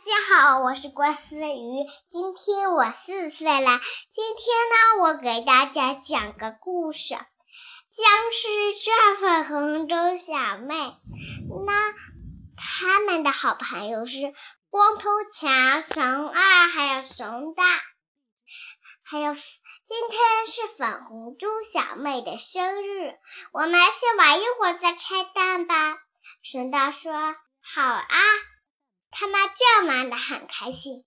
大家好，我是郭思雨，今天我四岁了。今天呢，我给大家讲个故事，僵尸抓粉红猪小妹。那他们的好朋友是光头强、熊二，还有熊大。还有，今天是粉红猪小妹的生日，我们先玩一会儿再拆蛋吧。熊大说：“好啊。”他们这玩的很开心。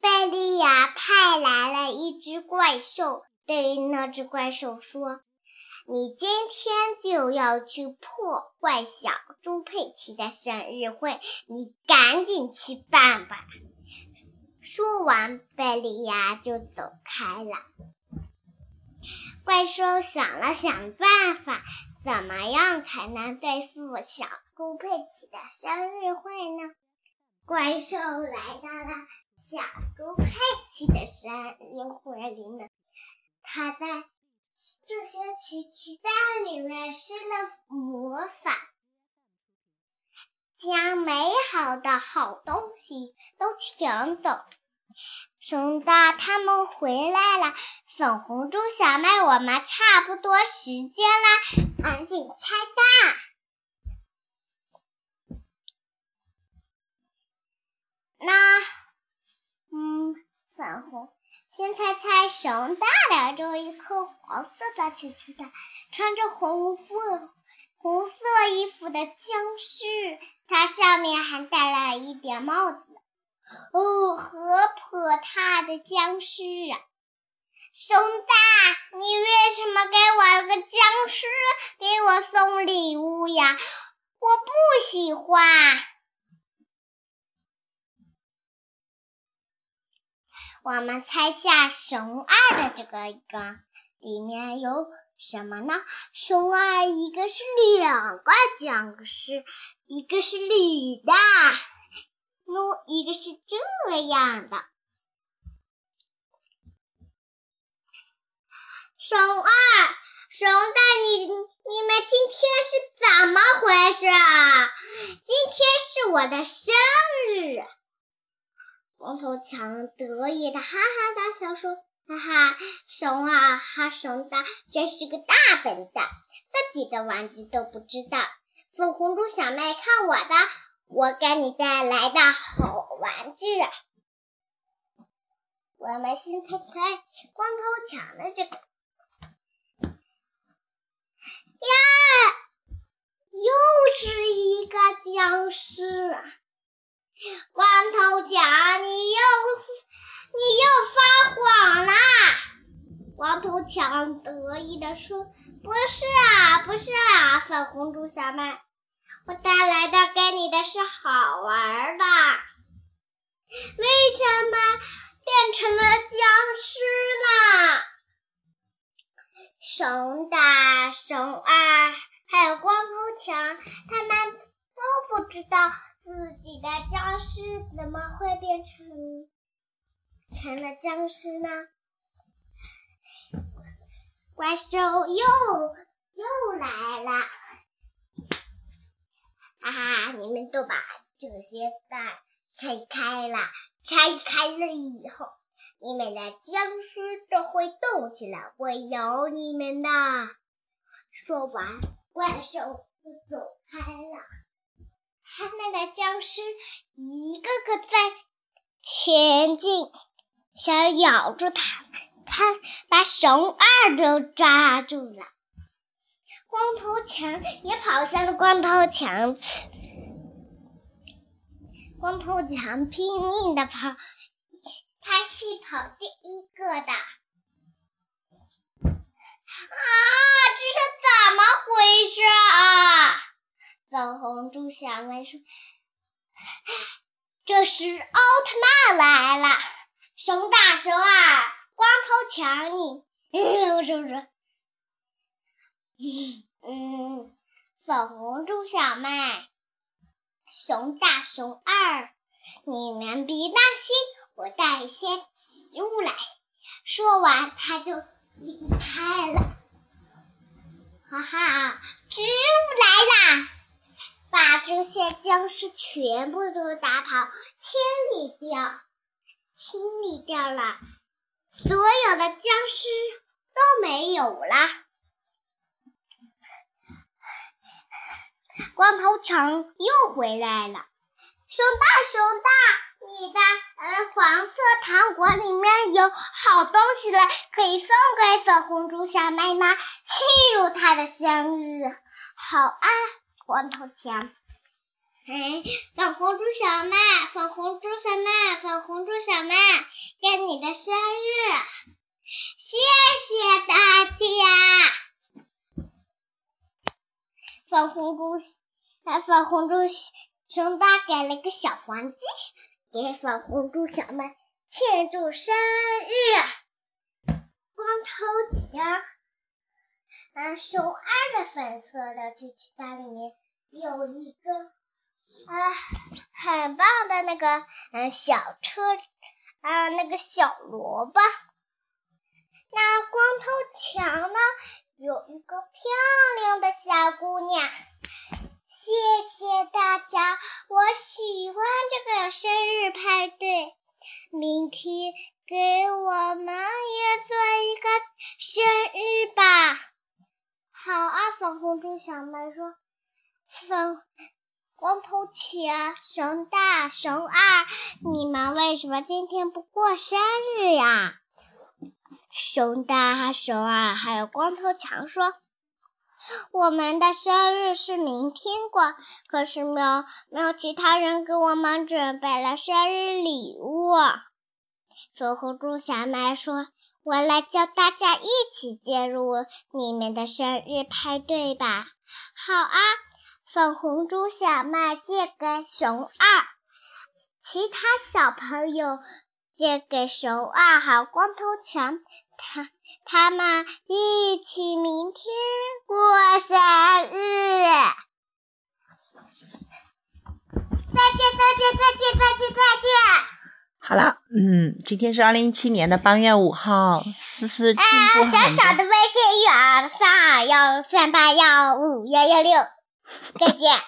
贝利亚派来了一只怪兽，对那只怪兽说：“你今天就要去破坏小猪佩奇的生日会，你赶紧去办吧。”说完，贝利亚就走开了。怪兽想了想办法，怎么样才能对付小？猪佩奇的生日会呢？怪兽来到了小猪佩奇的生日会里面，他在这些奇奇蛋里面施了魔法，将美好的好东西都抢走。熊大他们回来了，粉红猪小妹，我们差不多时间了，赶紧拆蛋。那，嗯，粉红，先猜猜熊大拿着一颗黄色的球球蛋，穿着红色红色衣服的僵尸，它上面还戴了一顶帽子。哦，好可怕的僵尸啊！熊大，你为什么给我个僵尸给我送礼物呀？我不喜欢。我们猜下熊二的这个一个里面有什么呢？熊二一个是两个僵尸，一个是女的，喏，一个是这样的。熊二、熊大，你你们今天是怎么回事啊？今天是我的生日。光头强得意的哈哈大笑说：“哈哈，熊二哈熊大真是个大笨蛋，自己的玩具都不知道。”粉红猪小妹，看我的，我给你带来的好玩具。我们先猜猜光头强的这个呀，又是一个僵尸。光头强，你又你又发谎啦！光头强得意的说：“不是啊，不是啊，粉红猪小妹，我带来的给你的是好玩的。为什么变成了僵尸呢？”熊大、熊二还有光头强，他们都不知道。自己的僵尸怎么会变成成了僵尸呢？怪兽又又来了！哈哈，你们都把这些蛋拆开了，拆开了以后，你们的僵尸都会动起来，会咬你们的。说完，怪兽就走开了。他们的僵尸一个个在前进，想咬住他，他把熊二都抓住了。光头强也跑向了光头强去，光头强拼命的跑，他是跑第一个的。啊，这是怎么回事啊？粉红猪小妹说：“这时奥特曼来了，熊大、熊二、光头强，你，我说说，粉红猪小妹，熊大、熊二，你们别担心，我带一些植物来。”说完，他就离开了。哈哈，植物来啦。把这些僵尸全部都打跑，清理掉，清理掉了，所有的僵尸都没有了。光头强又回来了，熊大，熊大，你的嗯黄色糖果里面有好东西了，可以送给粉红猪小妹吗？庆祝她的生日。好啊，光头强。哎，粉红猪小妹，粉红猪小妹，粉红猪小妹，祝你的生日，谢谢大家。粉红猪，粉红猪熊大给了个小黄鸡，给粉红猪小妹庆祝生日。光头强，嗯，熊二的粉色的机器袋里面有一个啊，很棒的那个嗯小车，啊，那个小萝卜。那光头强呢？有一个漂亮的小姑娘，谢谢大家，我喜欢这个生日派对。明天给我们也做一个生日吧。好啊，粉红猪小妹说：“粉光头强、熊大、熊二，你们为什么今天不过生日呀？”熊大、熊二还有光头强说：“我们的生日是明天过，可是没有没有其他人给我们准备了生日礼物。”粉红猪小妹说：“我来叫大家一起进入你们的生日派对吧。”好啊，粉红猪小妹借给熊二，其他小朋友。借给熊二号光头强，他他们一起明天过生日。再见再见再见再见再见。好了，嗯，今天是二零一七年的八月五号，思思进步很多。小小的微信语儿三二幺三八幺五幺幺六，再见。